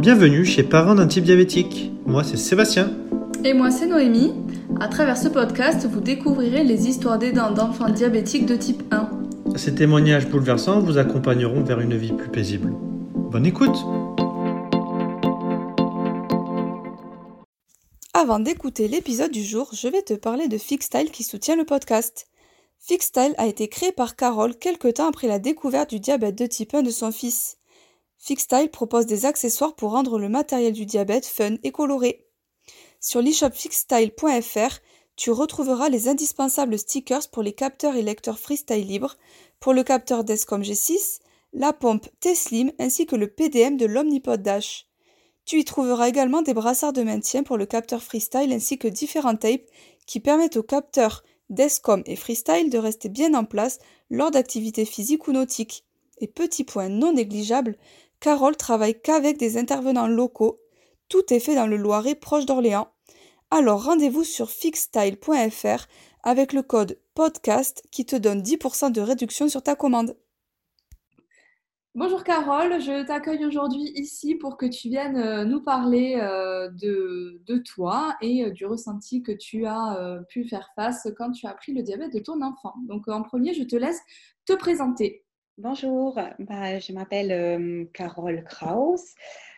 Bienvenue chez Parents d'un type diabétique. Moi, c'est Sébastien. Et moi, c'est Noémie. À travers ce podcast, vous découvrirez les histoires d'aidants d'enfants diabétiques de type 1. Ces témoignages bouleversants vous accompagneront vers une vie plus paisible. Bonne écoute Avant d'écouter l'épisode du jour, je vais te parler de Fixstyle qui soutient le podcast. Fixstyle a été créé par Carole quelque temps après la découverte du diabète de type 1 de son fils. Fixstyle propose des accessoires pour rendre le matériel du diabète fun et coloré. Sur l'e-shop fixstyle.fr, tu retrouveras les indispensables stickers pour les capteurs et lecteurs freestyle libre, pour le capteur Descom G6, la pompe T-Slim ainsi que le PDM de l'Omnipod Dash. Tu y trouveras également des brassards de maintien pour le capteur freestyle ainsi que différents tapes qui permettent au capteur Descom et freestyle de rester bien en place lors d'activités physiques ou nautiques. Et petit point non négligeable, Carole travaille qu'avec des intervenants locaux. Tout est fait dans le Loiret proche d'Orléans. Alors rendez-vous sur fixstyle.fr avec le code podcast qui te donne 10% de réduction sur ta commande. Bonjour Carole, je t'accueille aujourd'hui ici pour que tu viennes euh, nous parler euh, de, toi et euh, du ressenti que tu as pu faire face quand tu as pris le diabète de ton enfant. Donc en premier, je te laisse te présenter. Bonjour, bah, je m'appelle euh, Carole Kraus,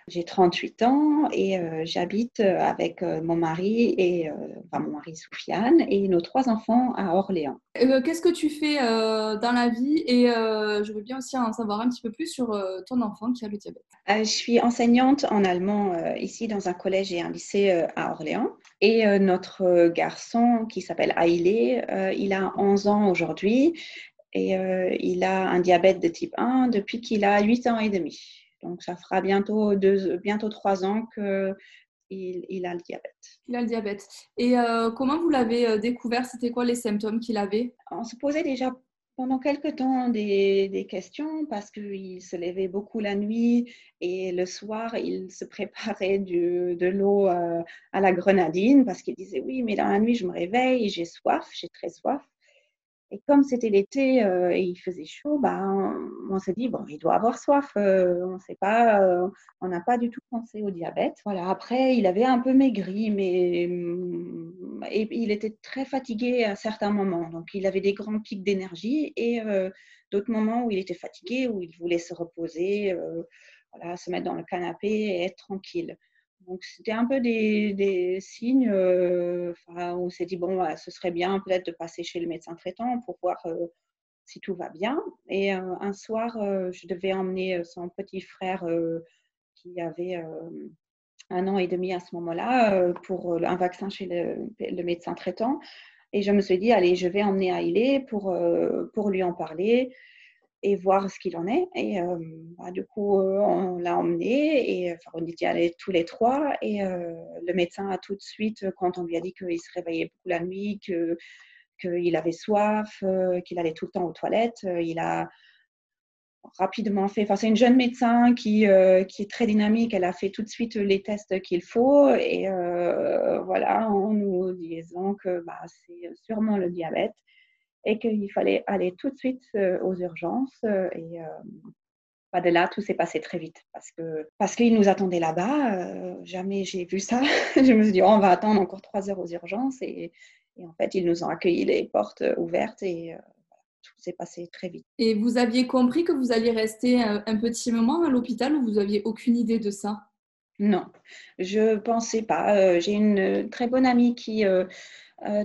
j'ai 38 ans et euh, j'habite euh, avec mon mari et enfin, mon mari Soufiane et nos trois enfants à Orléans. Qu'est-ce que tu fais dans la vie? Et je veux bien aussi en savoir un petit peu plus sur ton enfant qui a le diabète. je suis enseignante en allemand ici dans un collège et un lycée à Orléans et notre garçon qui s'appelle Ailé, il a 11 ans aujourd'hui et euh, il a un diabète de type 1 depuis qu'il a 8 ans et demi. Donc, ça fera bientôt, deux, bientôt 3 ans qu'il il a le diabète. Il a le diabète. Et euh, comment vous l'avez euh, découvert? C'était quoi les symptômes qu'il avait? On se posait déjà pendant quelques temps des, des questions parce qu'il se levait beaucoup la nuit et le soir, il se préparait du, de l'eau à la grenadine parce qu'il disait oui, mais dans la nuit, je me réveille, j'ai soif, j'ai très soif. Et comme c'était l'été euh, et il faisait chaud, bah, on, s'est dit, bon, il doit avoir soif. Euh, on sait pas, euh, on n'a pas du tout pensé au diabète. Voilà, après, il avait un peu maigri, mais mm, il était très fatigué à certains moments. Donc, il avait des grands pics d'énergie et d'autres moments où il était fatigué, où il voulait se reposer, voilà, se mettre dans le canapé et être tranquille. Donc, c'était un peu des, signes euh, où on s'est dit, bon, ce serait bien peut-être de passer chez le médecin traitant pour voir euh, si tout va bien. Et euh, un soir, je devais emmener son petit frère qui avait un an et demi à ce moment-là pour un vaccin chez le, médecin traitant. Et je me suis dit, allez, je vais emmener Ailé pour, pour lui en parler et voir ce qu'il en est. Et euh, bah, du coup, euh, on l'a emmené et enfin, on y allait tous les trois. Et euh, le médecin a tout de suite, quand on lui a dit qu'il se réveillait beaucoup la nuit, que qu'il avait soif, qu'il allait tout le temps aux toilettes, il a rapidement fait. Enfin, c'est une jeune médecin qui, qui est très dynamique. Elle a fait tout de suite les tests qu'il faut et voilà, en nous disant que bah, c'est sûrement le diabète et qu'il fallait aller tout de suite euh, aux urgences. Euh, et pas de là, tout s'est passé très vite parce que parce qu'ils nous attendaient là-bas. jamais j'ai vu ça. je me suis dit, oh, on va attendre encore trois heures aux urgences. Et, et, en fait, ils nous ont accueillis les portes ouvertes et tout s'est passé très vite. Et vous aviez compris que vous alliez rester un, petit moment à l'hôpital ou vous aviez aucune idée de ça? Non, je pensais pas. J'ai une très bonne amie qui euh,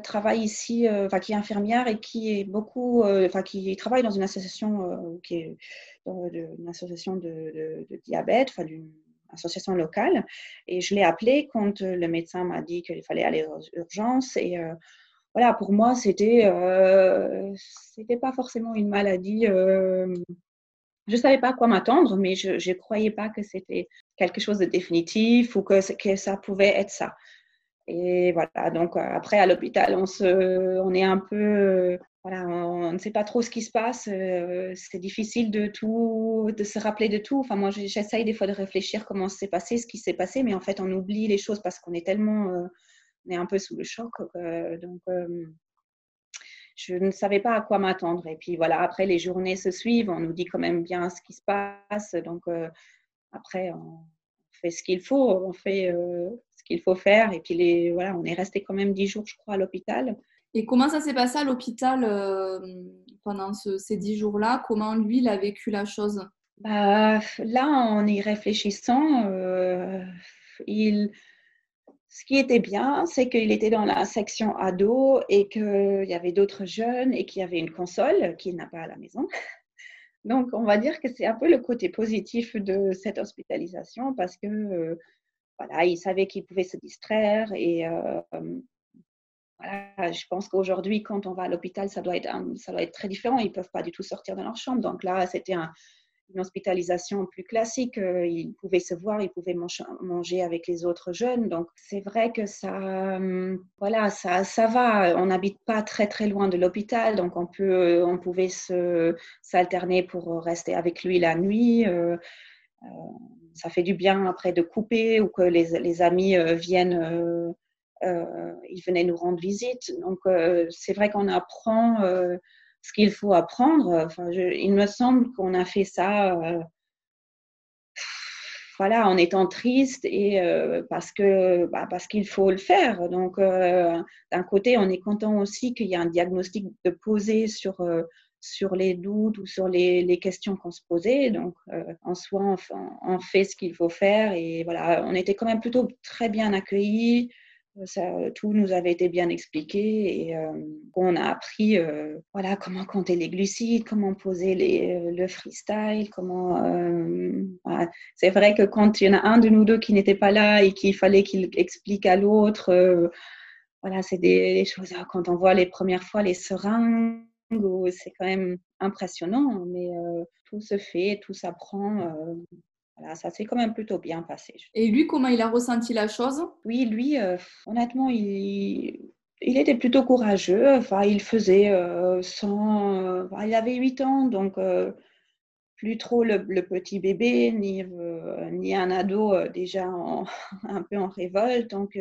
travaille ici, euh, enfin qui est infirmière et qui est beaucoup, euh, enfin qui travaille dans une association qui est une association de, diabète, enfin d'une association locale. Et je l'ai appelée quand le médecin m'a dit qu'il fallait aller aux urgences. Et voilà, pour moi, c'était c'était pas forcément une maladie. je ne savais pas à quoi m'attendre, mais je ne croyais pas que c'était quelque chose de définitif ou que ça pouvait être ça. Et voilà, donc euh, après à l'hôpital, on, se, on est un peu, euh, voilà, on, ne sait pas trop ce qui se passe. Euh, c'est difficile de tout, de se rappeler de tout. Enfin, moi, j'essaye des fois de réfléchir comment s'est passé, ce qui s'est passé, mais en fait, on oublie les choses parce qu'on est tellement, on est un peu sous le choc. donc, je ne savais pas à quoi m'attendre. Et puis voilà, après les journées se suivent, on nous dit quand même bien ce qui se passe. Donc après, on fait ce qu'il faut, on fait qu'il faut faire. Et puis, les, voilà, on est resté quand même dix jours, je crois, à l'hôpital. Et comment ça s'est passé à l'hôpital pendant ces dix jours-là? Comment lui, il a vécu la chose? Bah, Là, en y réfléchissant, il ce qui était bien, c'est qu'il était dans la section ado et qu'il y avait d'autres jeunes et qu'il y avait une console qu'il n'a pas à la maison. Donc, on va dire que c'est un peu le côté positif de cette hospitalisation parce que euh, voilà, il savait qu'il pouvait se distraire et euh, voilà, je pense qu'aujourd'hui, quand on va à l'hôpital, ça doit être ça doit être très différent. Ils peuvent pas du tout sortir de leur chambre. Donc là, c'était un, une hospitalisation plus classique. Euh, ils pouvaient se voir, ils pouvaient manger avec les autres jeunes. Donc, c'est vrai que ça, hum, voilà, ça, ça va. On n'habite pas très, très loin de l'hôpital. Donc, on, peut, on pouvait s'alterner pour rester avec lui la nuit. Euh, euh, ça fait du bien après de couper ou que les, les amis viennent. ils venaient nous rendre visite. Donc, c'est vrai qu'on apprend ce qu'il faut apprendre. Enfin, il me semble qu'on a fait ça euh, voilà, en étant triste et euh, parce que bah, parce qu'il faut le faire. Donc, euh, d'un côté, on est content aussi qu'il y ait un diagnostic de poser sur sur les doutes ou sur les, les questions qu'on se posait. Donc, en soi, on, fait ce qu'il faut faire et voilà, on était quand même plutôt très bien accueillis. Ça, tout nous avait été bien expliqué et euh, on a appris euh, voilà, comment compter les glucides, comment poser euh, le freestyle, comment. C'est vrai que quand il y en a un de nous deux qui n'était pas là et qu'il fallait qu'il explique à l'autre, voilà, c'est des, choses. Quand on voit les premières fois les seringues, c'est quand même impressionnant, mais tout se fait, tout s'apprend ça s'est quand même plutôt bien passé. Et lui, comment il a ressenti la chose? Oui, lui, euh, honnêtement, il, il, était plutôt courageux. Enfin, il faisait euh, sans. Euh, il avait 8 ans, donc plus trop le, petit bébé, ni, ni un ado déjà un peu en révolte. Donc,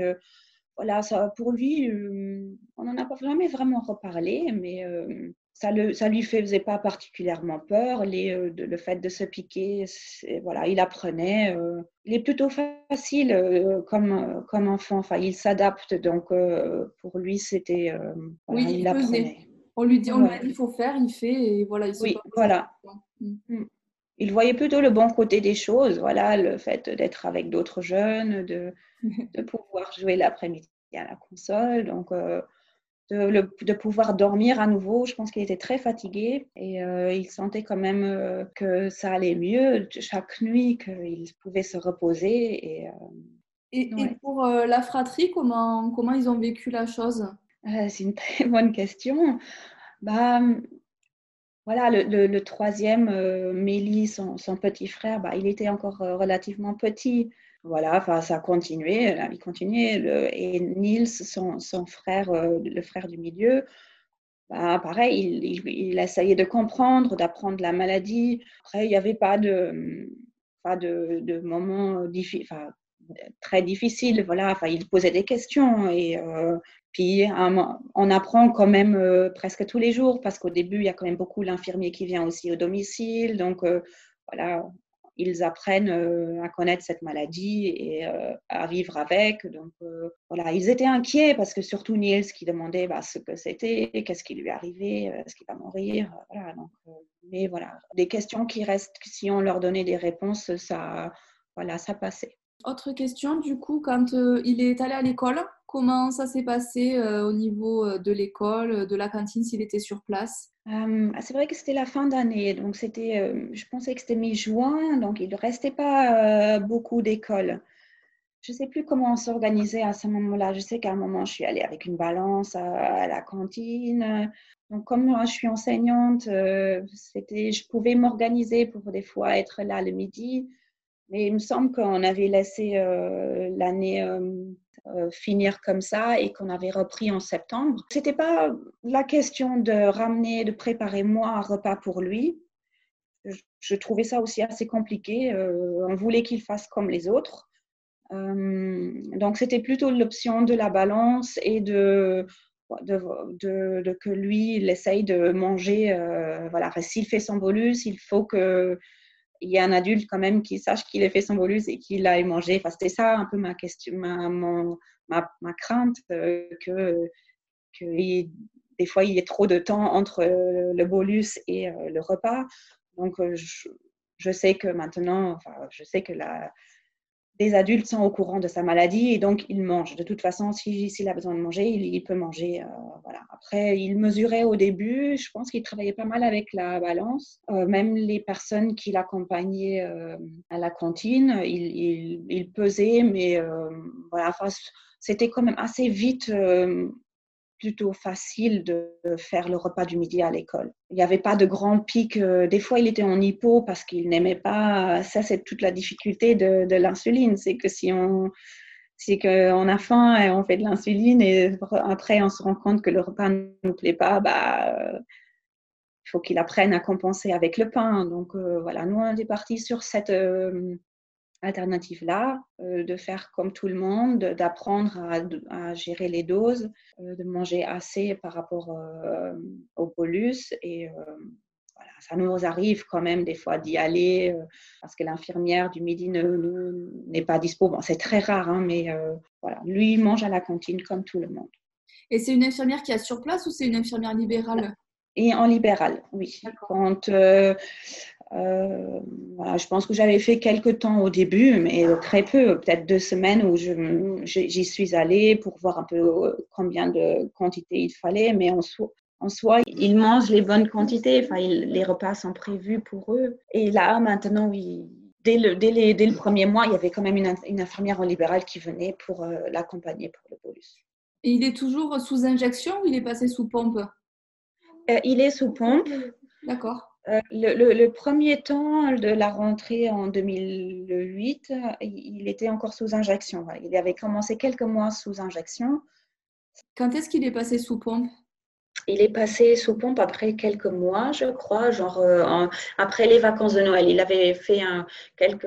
voilà, ça, pour lui, on n'en a pas jamais vraiment reparlé, mais ça ne ça lui faisait pas particulièrement peur. Les, euh, le fait de se piquer, voilà, il apprenait. Euh, il est plutôt facile euh, comme, comme enfant. Enfin, il s'adapte. Donc, pour lui, c'était. oui, il, apprenait. On lui dit, on lui a dit, il faut faire, il fait, et voilà. Il oui, voilà. Mm. Mm. Il voyait plutôt le bon côté des choses. Voilà, le fait d'être avec d'autres jeunes, de, de pouvoir jouer l'après-midi à la console. Donc, de, pouvoir dormir à nouveau. Je pense qu'il était très fatigué et euh, il sentait quand même euh, que ça allait mieux chaque nuit, qu'il pouvait se reposer. Et, euh, pour la fratrie, comment, comment ils ont vécu la chose? C'est une très bonne question. Bah, voilà, le, troisième, Mélie, son, petit frère, bah, il était encore relativement petit voilà, ça a continué, la vie continuait. et Niels, son, frère, euh, le frère du milieu, bah, pareil, il, essayait de comprendre, d'apprendre la maladie. Après, il n'y avait pas de, pas de, moments enfin, très difficiles. Voilà, enfin, il posait des questions et euh, puis on apprend quand même euh, presque tous les jours parce qu'au début, il y a quand même beaucoup l'infirmier qui vient aussi au domicile. Donc, voilà, ils apprennent euh, à connaître cette maladie et euh, à vivre avec. Donc euh, voilà, ils étaient inquiets parce que surtout Niels qui demandait bah, ce que c'était, qu'est-ce qui lui arrivait, est-ce qu'il va mourir. Voilà, donc, mais voilà, des questions qui restent, si on leur donnait des réponses, ça, voilà, ça passait. Autre question, du coup, quand il est allé à l'école, comment ça s'est passé au niveau de l'école, de la cantine, s'il était sur place? Ah, c'est vrai que c'était la fin d'année, donc c'était, je pensais que c'était mi-juin, donc il ne restait pas beaucoup d'écoles. Je ne sais plus comment on s'organisait à ce moment-là. Je sais qu'à un moment, je suis allée avec une balance à, la cantine. Donc, comme je suis enseignante, c'était, je pouvais m'organiser pour des fois être là le midi. Mais il me semble qu'on avait laissé l'année euh, finir comme ça et qu'on avait repris en septembre. C'était pas la question de ramener, de préparer moi un repas pour lui. Je, trouvais ça aussi assez compliqué. Euh, on voulait qu'il fasse comme les autres. Euh, donc c'était plutôt l'option de la balance et de, de, que lui, il essaye de manger. voilà, s'il fait son bolus, il faut que il y a un adulte quand même qui sache qu'il a fait son bolus et qu'il aille manger. Enfin, c'était ça un peu ma question, ma, ma, crainte euh, que, que des fois il y ait trop de temps entre le bolus et le repas. Donc, je, je sais que maintenant, enfin, je sais que la, des adultes sont au courant de sa maladie et donc il mange. De toute façon, s'il a besoin de manger, il, peut manger. Euh, voilà. Après, il mesurait au début, je pense qu'il travaillait pas mal avec la balance. Euh, même les personnes qui l'accompagnaient euh, à la cantine, il, il pesait, mais voilà, c'était quand même assez vite plutôt facile de faire le repas du midi à l'école. Il n'y avait pas de grand pic. Euh, des fois, il était en hypo parce qu'il n'aimait pas. Ça, c'est toute la difficulté de, l'insuline. C'est que si on, si on a faim et on fait de l'insuline et après on se rend compte que le repas ne nous plaît pas, bah, il faut qu'il apprenne à compenser avec le pain. Donc euh, voilà, nous on est parti sur cette, euh, alternative-là, euh, de faire comme tout le monde, d'apprendre à, gérer les doses, euh, de manger assez par rapport euh, au bolus. Et voilà, ça nous arrive quand même des fois d'y aller parce que l'infirmière du midi n'est pas dispo. Bon, c'est très rare, hein, mais voilà, lui mange à la cantine comme tout le monde. Et c'est une infirmière qui est sur place ou c'est une infirmière libérale? Et en libéral, oui. Quand euh, je pense que j'avais fait quelques temps au début, mais très peu, peut-être deux semaines où j'y suis allée pour voir un peu euh, combien de quantité il fallait, mais en, en soi, ils mangent les bonnes quantités, enfin, les repas sont prévus pour eux. Et là, maintenant, dès, le, dès, le premier mois, il y avait quand même une, infirmière en libéral qui venait pour euh, l'accompagner pour le bolus. Et il est toujours sous injection ou il est passé sous pompe? Il est sous pompe. D'accord. Euh, le, premier temps de la rentrée en 2008, il était encore sous injection. Il avait commencé quelques mois sous injection. Quand est-ce qu'il est passé sous pompe? Il est passé sous pompe après quelques mois, je crois, genre euh, après les vacances de Noël. Il avait fait un, quelques,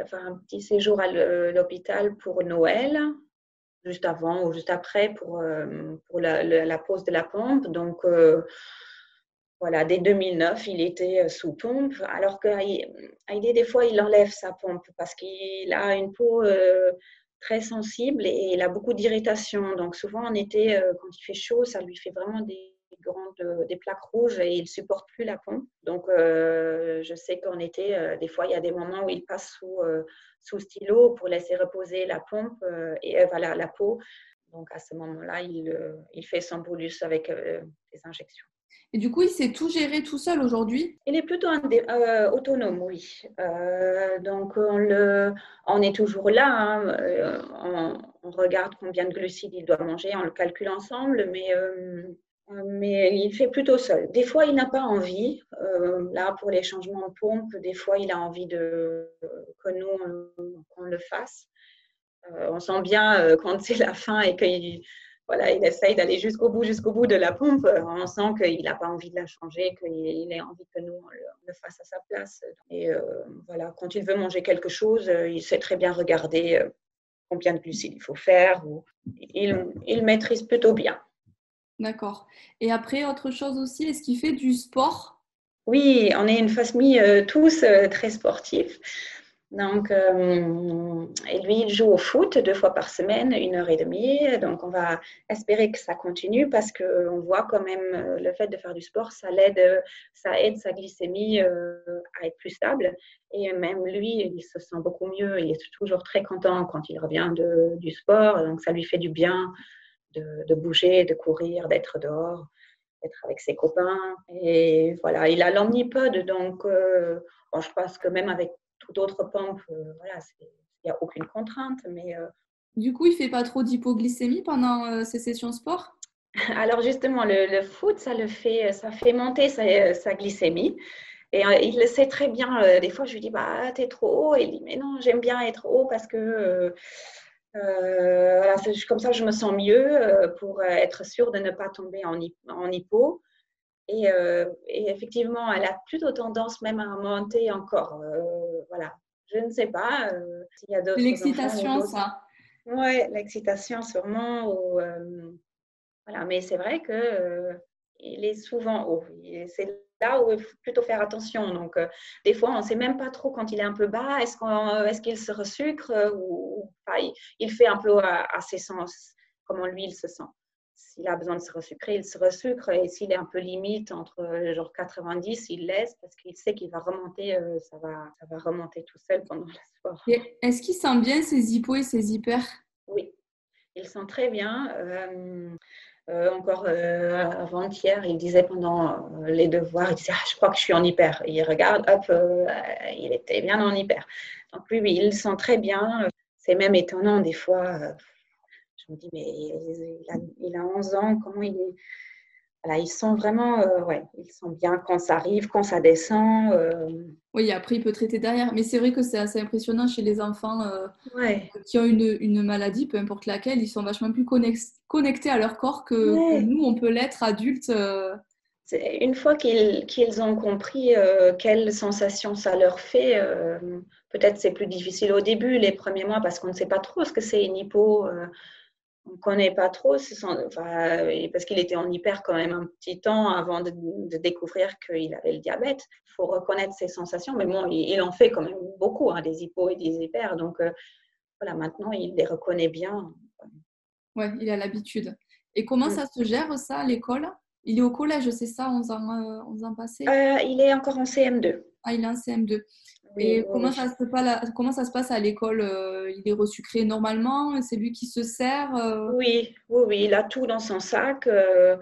enfin, un petit séjour à l'hôpital pour Noël, juste avant ou juste après pour, euh, pour la, pause de la pompe. Donc, voilà, dès 2009, il était euh, sous pompe, alors qu'Aïdé, des fois, il enlève sa pompe parce qu'il a une peau euh, très sensible et il a beaucoup d'irritation. Donc, souvent, en été, euh, quand il fait chaud, ça lui fait vraiment des grandes, des plaques rouges et il ne supporte plus la pompe. Donc, je sais qu'en été, des fois, il y a des moments où il passe sous, stylo pour laisser reposer la pompe et voilà, la peau. Donc, à ce moment-là, il fait son bolus avec des injections. Et du coup, il sait tout gérer tout seul aujourd'hui Il est plutôt euh, autonome, oui. Euh, donc, on, on, est toujours là. Hein. Euh, on, regarde combien de glucides il doit manger, on le calcule ensemble, mais, mais il fait plutôt seul. Des fois, il n'a pas envie. là, pour les changements de pompe, des fois, il a envie que nous, on, le fasse. on sent bien quand c'est la fin et qu'il voilà, il essaye d'aller jusqu'au bout, jusqu'au bout de la pompe. On sent qu'il n'a pas envie de la changer, qu'il a envie que nous on le, fasse à sa place. Et euh, voilà, quand il veut manger quelque chose, euh, il sait très bien regarder euh, combien de glucides il faut faire. Ou, il, il maîtrise plutôt bien. D'accord. Et après, autre chose aussi, est-ce qu'il fait du sport? Oui, on est une famille tous très sportifs. Donc, euh, et lui, il joue au foot deux fois par semaine, une heure et demie. Donc, on va espérer que ça continue parce qu'on voit quand même euh, le fait de faire du sport, ça l'aide, ça aide sa glycémie euh, à être plus stable. Et même lui, il se sent beaucoup mieux. Il est toujours très content quand il revient de, du sport. Donc, ça lui fait du bien de, bouger, de courir, d'être dehors, d'être avec ses copains. Et voilà, il a l'omnipode. Donc, je pense que même avec d'autres pompes, euh, voilà, il n'y a aucune contrainte. Mais, euh, du coup, il ne fait pas trop d'hypoglycémie pendant euh, ses sessions sport? Alors justement, le, foot, ça le fait, ça fait monter sa, glycémie. Et il le sait très bien. des fois, je lui dis, bah, t'es trop haut. Et il dit, mais non, j'aime bien être haut parce que voilà, comme ça, je me sens mieux pour être sûre de ne pas tomber en, en hypo. Euh, et, effectivement, elle a plutôt tendance même à monter encore. Euh, voilà. Je ne sais pas euh, s'il y a d'autres. L'excitation, ça. Oui, l'excitation sûrement. voilà. Mais c'est vrai que il est souvent haut. C'est là où il faut plutôt faire attention. Donc, euh, des fois, on ne sait même pas trop quand il est un peu bas, est-ce qu'il est se resucre ou, il, fait un peu à, ses sens, comment lui, il se sent. S'il a besoin de se resucrer, il se resucre. Et s'il est un peu limite entre genre 90, il laisse parce qu'il sait qu'il va remonter, ça, va, ça va remonter tout seul pendant le sport. Est-ce qu'il sent bien ses hippos et ses hyper? Oui, il sent très bien. Euh, encore euh, avant-hier, il disait pendant euh, les devoirs, il disait ah, Je crois que je suis en hyper. il regarde, hop, il était bien en hyper. Donc, lui, oui, il sent très bien. C'est même étonnant des fois. Je me dis Mais il a, il a 11 ans, comment il est? Voilà, ils sont vraiment, euh, ouais, ils sont bien quand ça arrive, quand ça descend. Euh. Oui, après, il peut traiter derrière. Mais c'est vrai que c'est assez impressionnant chez les enfants euh, qui ont une, une, maladie, peu importe laquelle, ils sont vachement plus connectés à leur corps que, nous, on peut l'être adultes. Une fois qu'ils qu'ils ont compris quelles sensations ça leur fait, peut-être c'est plus difficile au début, les premiers mois, parce qu'on ne sait pas trop ce que c'est une hypo on ne connaît pas trop, parce qu'il était en hyper quand même un petit temps avant de, découvrir qu'il avait le diabète. Il faut reconnaître ses sensations, mais bon, il, en fait quand même beaucoup, hein, des hypos et des hyper. Donc euh, voilà, maintenant, il les reconnaît bien. Oui, il a l'habitude. Et comment mm. ça se gère ça à l'école? Il est au collège, c'est ça, 11 ans, 11 ans passés? Euh, Il est encore en CM2. Ah, il est en CM2. Et comment, ça se passe, comment ça se passe à l'école euh, Il est resucré normalement C'est lui qui se sert euh? oui, oui, oui, il a tout dans son sac. Euh,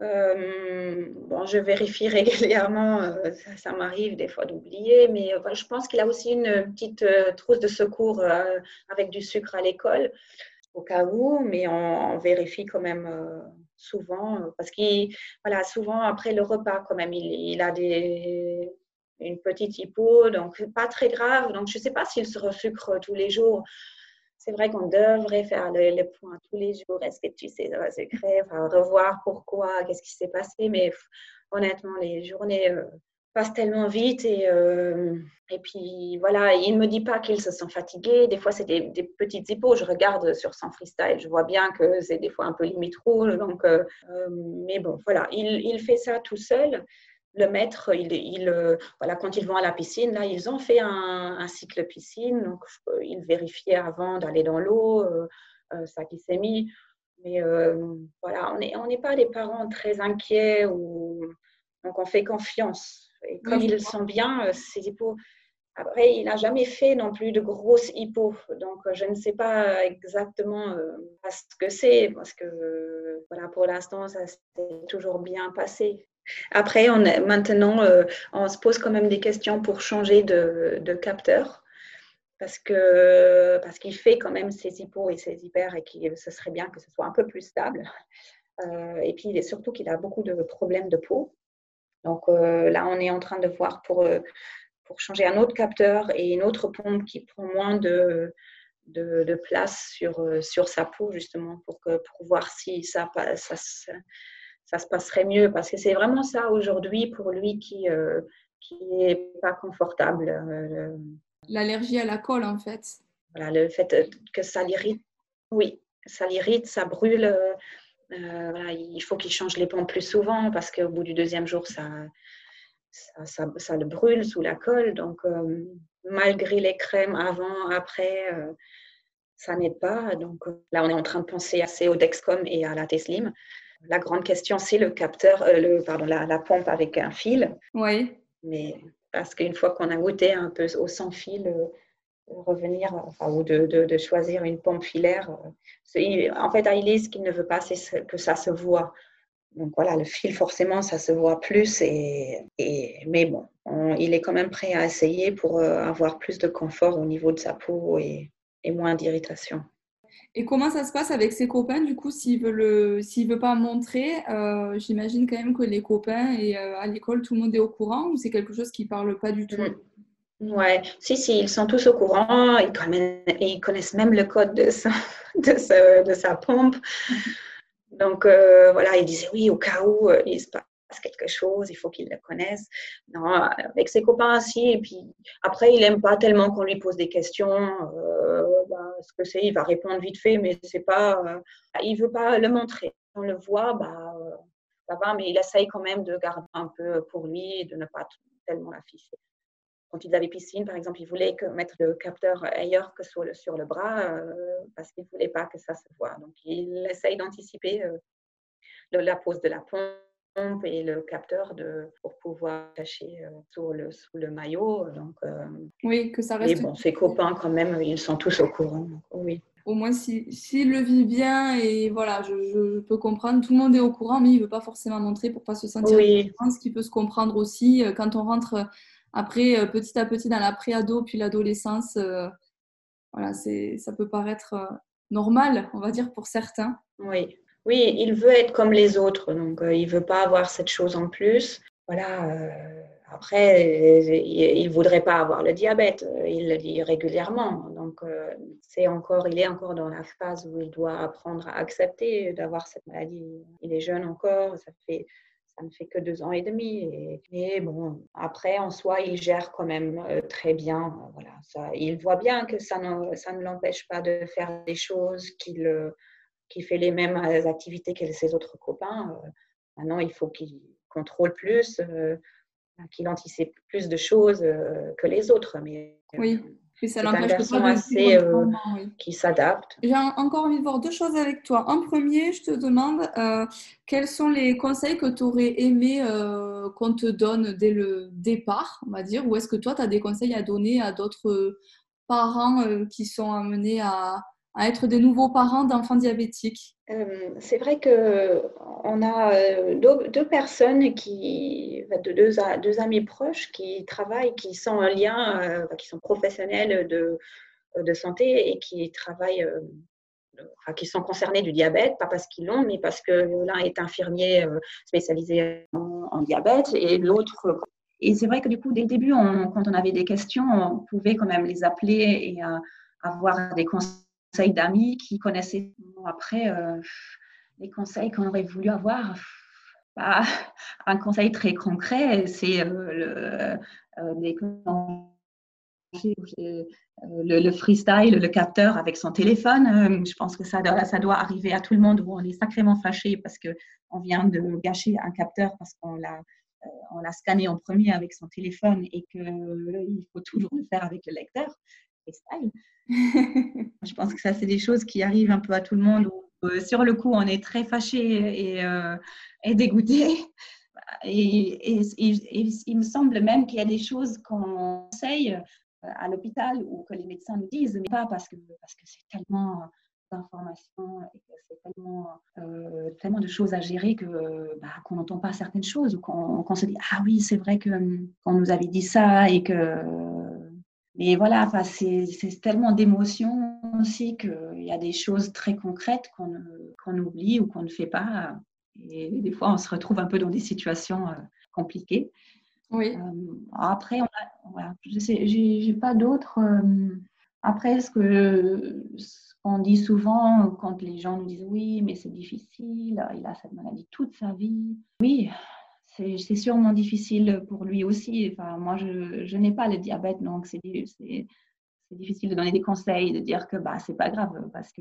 bon, je vérifie régulièrement, ça, m'arrive des fois d'oublier, mais je pense qu'il a aussi une petite trousse de secours avec du sucre à l'école, au cas où, mais on, vérifie quand même souvent, parce qu'il, voilà, souvent après le repas, quand même, il, il a des une petite hypo, donc pas très grave. Donc, je ne sais pas s'il se resucre tous les jours. C'est vrai qu'on devrait faire le, point tous les jours. Est-ce que tu sais, ça enfin, revoir pourquoi, qu'est-ce qui s'est passé. Mais honnêtement, les journées euh, passent tellement vite. Et, euh, et puis, voilà, il ne me dit pas qu'il se sent fatigué. Des fois, c'est des, petites hippos. Je regarde sur son freestyle. Je vois bien que c'est des fois un peu limite rouge. Donc, euh, mais bon, voilà, il, il fait ça tout seul le maître, il, euh, voilà, quand ils vont à la piscine, là, ils ont fait un, cycle piscine, donc ils vérifiaient avant d'aller dans l'eau, euh, euh, ça qui s'est mis. Mais voilà, on n'est on pas des parents très inquiets, ou, donc on fait confiance. Et comme ils le sont bien, ces hippos. Après, il n'a jamais fait non plus de grosses hippos, donc je ne sais pas exactement ce que c'est, parce que voilà, pour l'instant, ça s'est toujours bien passé. Après, maintenant, euh, on se pose quand même des questions pour changer de, capteur parce parce qu'il fait quand même ses hypos et ses hyper et ce serait bien que ce soit un peu plus stable. Euh, et puis, il est surtout qu'il a beaucoup de problèmes de peau. Donc euh, là, on est en train de voir pour, pour changer un autre capteur et une autre pompe qui prend moins de, de, place sur, sur sa peau, justement, pour, pour voir si ça, ça, ça ça se passerait mieux parce que c'est vraiment ça aujourd'hui pour lui qui n'est euh, qui est pas confortable. Euh, L'allergie à la colle en fait. Voilà, le fait que ça l'irrite. Oui, ça l'irrite, ça brûle. Euh, voilà, il faut qu'il change les pompes plus souvent parce qu'au bout du deuxième jour, ça, ça, ça, le brûle sous la colle. Donc, malgré les crèmes avant, après, ça n'aide pas. Donc, là, on est en train de penser assez au Dexcom et à la Teslim. La grande question, c'est le capteur, euh, le, pardon, la, pompe avec un fil. Oui. Mais parce qu'une fois qu'on a goûté un peu au sans fil, euh, revenir, enfin, ou de, de, choisir une pompe filaire, euh, en fait, Ailis, ce qu'il ne veut pas, c'est que ça se voit. Donc voilà, le fil, forcément, ça se voit plus. Et, et mais bon, il est quand même prêt à essayer pour avoir plus de confort au niveau de sa peau et, et moins d'irritation. Et comment ça se passe avec ses copains Du coup, s'il veut le, s'il veut pas montrer, euh, j'imagine quand même que les copains et euh, à l'école, tout le monde est au courant ou c'est quelque chose qui parle pas du tout? Mm. Ouais, si, si, ils sont tous au courant. Ils connaissent, ils connaissent même le code de sa, de de sa pompe. Donc euh, voilà, ils disaient oui, au cas où il se passe quelque chose, il faut qu'ils le connaissent. Non, avec ses copains aussi. Et puis après, il n'aime pas tellement qu'on lui pose des questions. Euh, ben, ce que c'est, il va répondre vite fait, mais c'est pas. Euh, il veut pas le montrer. On le voit, bah, ça va, mais il essaye quand même de garder un peu pour lui et de ne pas tellement l'afficher. Quand ils avaient piscine, par exemple, il voulait mettre le capteur ailleurs que sur le, sur le bras euh, parce qu'il ne voulait pas que ça se voit. Donc, il essaye d'anticiper euh, la pose de la pompe et le capteur de, pour pouvoir cacher euh, sous, le, sous le maillot. Donc, oui, que ça reste. Mais bon, ses copains, quand même, ils sont tous au courant. oui au moins s'il si, le vit bien et voilà, je, peux comprendre, tout le monde est au courant, mais il ne veut pas forcément montrer pour pas se sentir oui. ce qui peut se comprendre aussi euh, quand on rentre euh, après euh, petit à petit dans la pré-ado puis l'adolescence. voilà, c'est, ça peut paraître normal, on va dire, pour certains. Oui, oui, il veut être comme les autres, donc il ne veut pas avoir cette chose en plus. Voilà après, il ne voudrait pas avoir le diabète, il le dit régulièrement. Donc, euh, c'est encore, il est encore dans la phase où il doit apprendre à accepter d'avoir cette maladie. Il est jeune encore, ça ne fait que deux ans et demi. Mais bon, après, en soi, il gère quand même euh, très bien. Voilà, ça, il voit bien que ça ne, ça ne l'empêche pas de faire des choses, qu'il qui fait les mêmes activités que ses autres copains. Euh, maintenant, il faut qu'il contrôle plus qu'il anticipe plus de choses euh, que les autres. Mais, oui. Mais ça n'empêche pas assez euh, qui s'adapte. J'ai encore envie de voir deux choses avec toi. En premier, je te demande euh, quels sont les conseils que tu aurais aimé qu'on te donne dès le départ, on va dire, ou est-ce que toi, tu as des conseils à donner à d'autres parents qui sont amenés à, à être des nouveaux parents d'enfants diabétiques. Euh, C'est vrai qu'on a euh, deux, personnes, qui, deux, deux, amis proches qui travaillent, qui sont en lien, euh, qui sont professionnels de, de, santé et qui travaillent, qui sont concernés du diabète, pas parce qu'ils l'ont, mais parce que l'un est infirmier spécialisé en, diabète et l'autre et c'est vrai que du coup, dès le début, quand on avait des questions, on pouvait quand même les appeler et avoir des conseils conseils d'amis qui connaissaient. Après, euh, les conseils qu'on aurait voulu avoir, un conseil très concret, c'est euh, euh, le, freestyle, le capteur avec son téléphone. je pense que ça doit, ça doit arriver à tout le monde où on est sacrément fâché parce qu'on vient de gâcher un capteur parce qu'on l'a on l'a scanné en premier avec son téléphone et qu'il faut toujours le faire avec le lecteur. je pense que ça, c'est des choses qui arrivent un peu à tout le monde. Euh, sur le coup, on est très fâché et, euh, dégoûté. Et, il me semble même qu'il y a des choses qu'on conseille euh, à l'hôpital ou que les médecins nous disent, mais pas parce que c'est tellement d'informations et que c'est tellement, de choses à gérer que bah, qu'on n'entend pas certaines choses ou qu'on se dit ah oui c'est vrai que qu'on nous avait dit ça et que mais voilà, c'est tellement d'émotions aussi qu'il y a des choses très concrètes qu'on oublie ou qu'on ne fait pas. Et des fois, on se retrouve un peu dans des situations euh, compliquées. Oui. Euh, après, voilà, je n'ai pas d'autres. Euh, après, ce qu'on dit souvent quand les gens nous disent oui, mais c'est difficile, il a cette maladie toute sa vie. Oui, c'est sûrement difficile pour lui aussi. Enfin, moi, je, n'ai pas le diabète, donc c'est difficile de donner des conseils, de dire que bah, c'est pas grave, parce que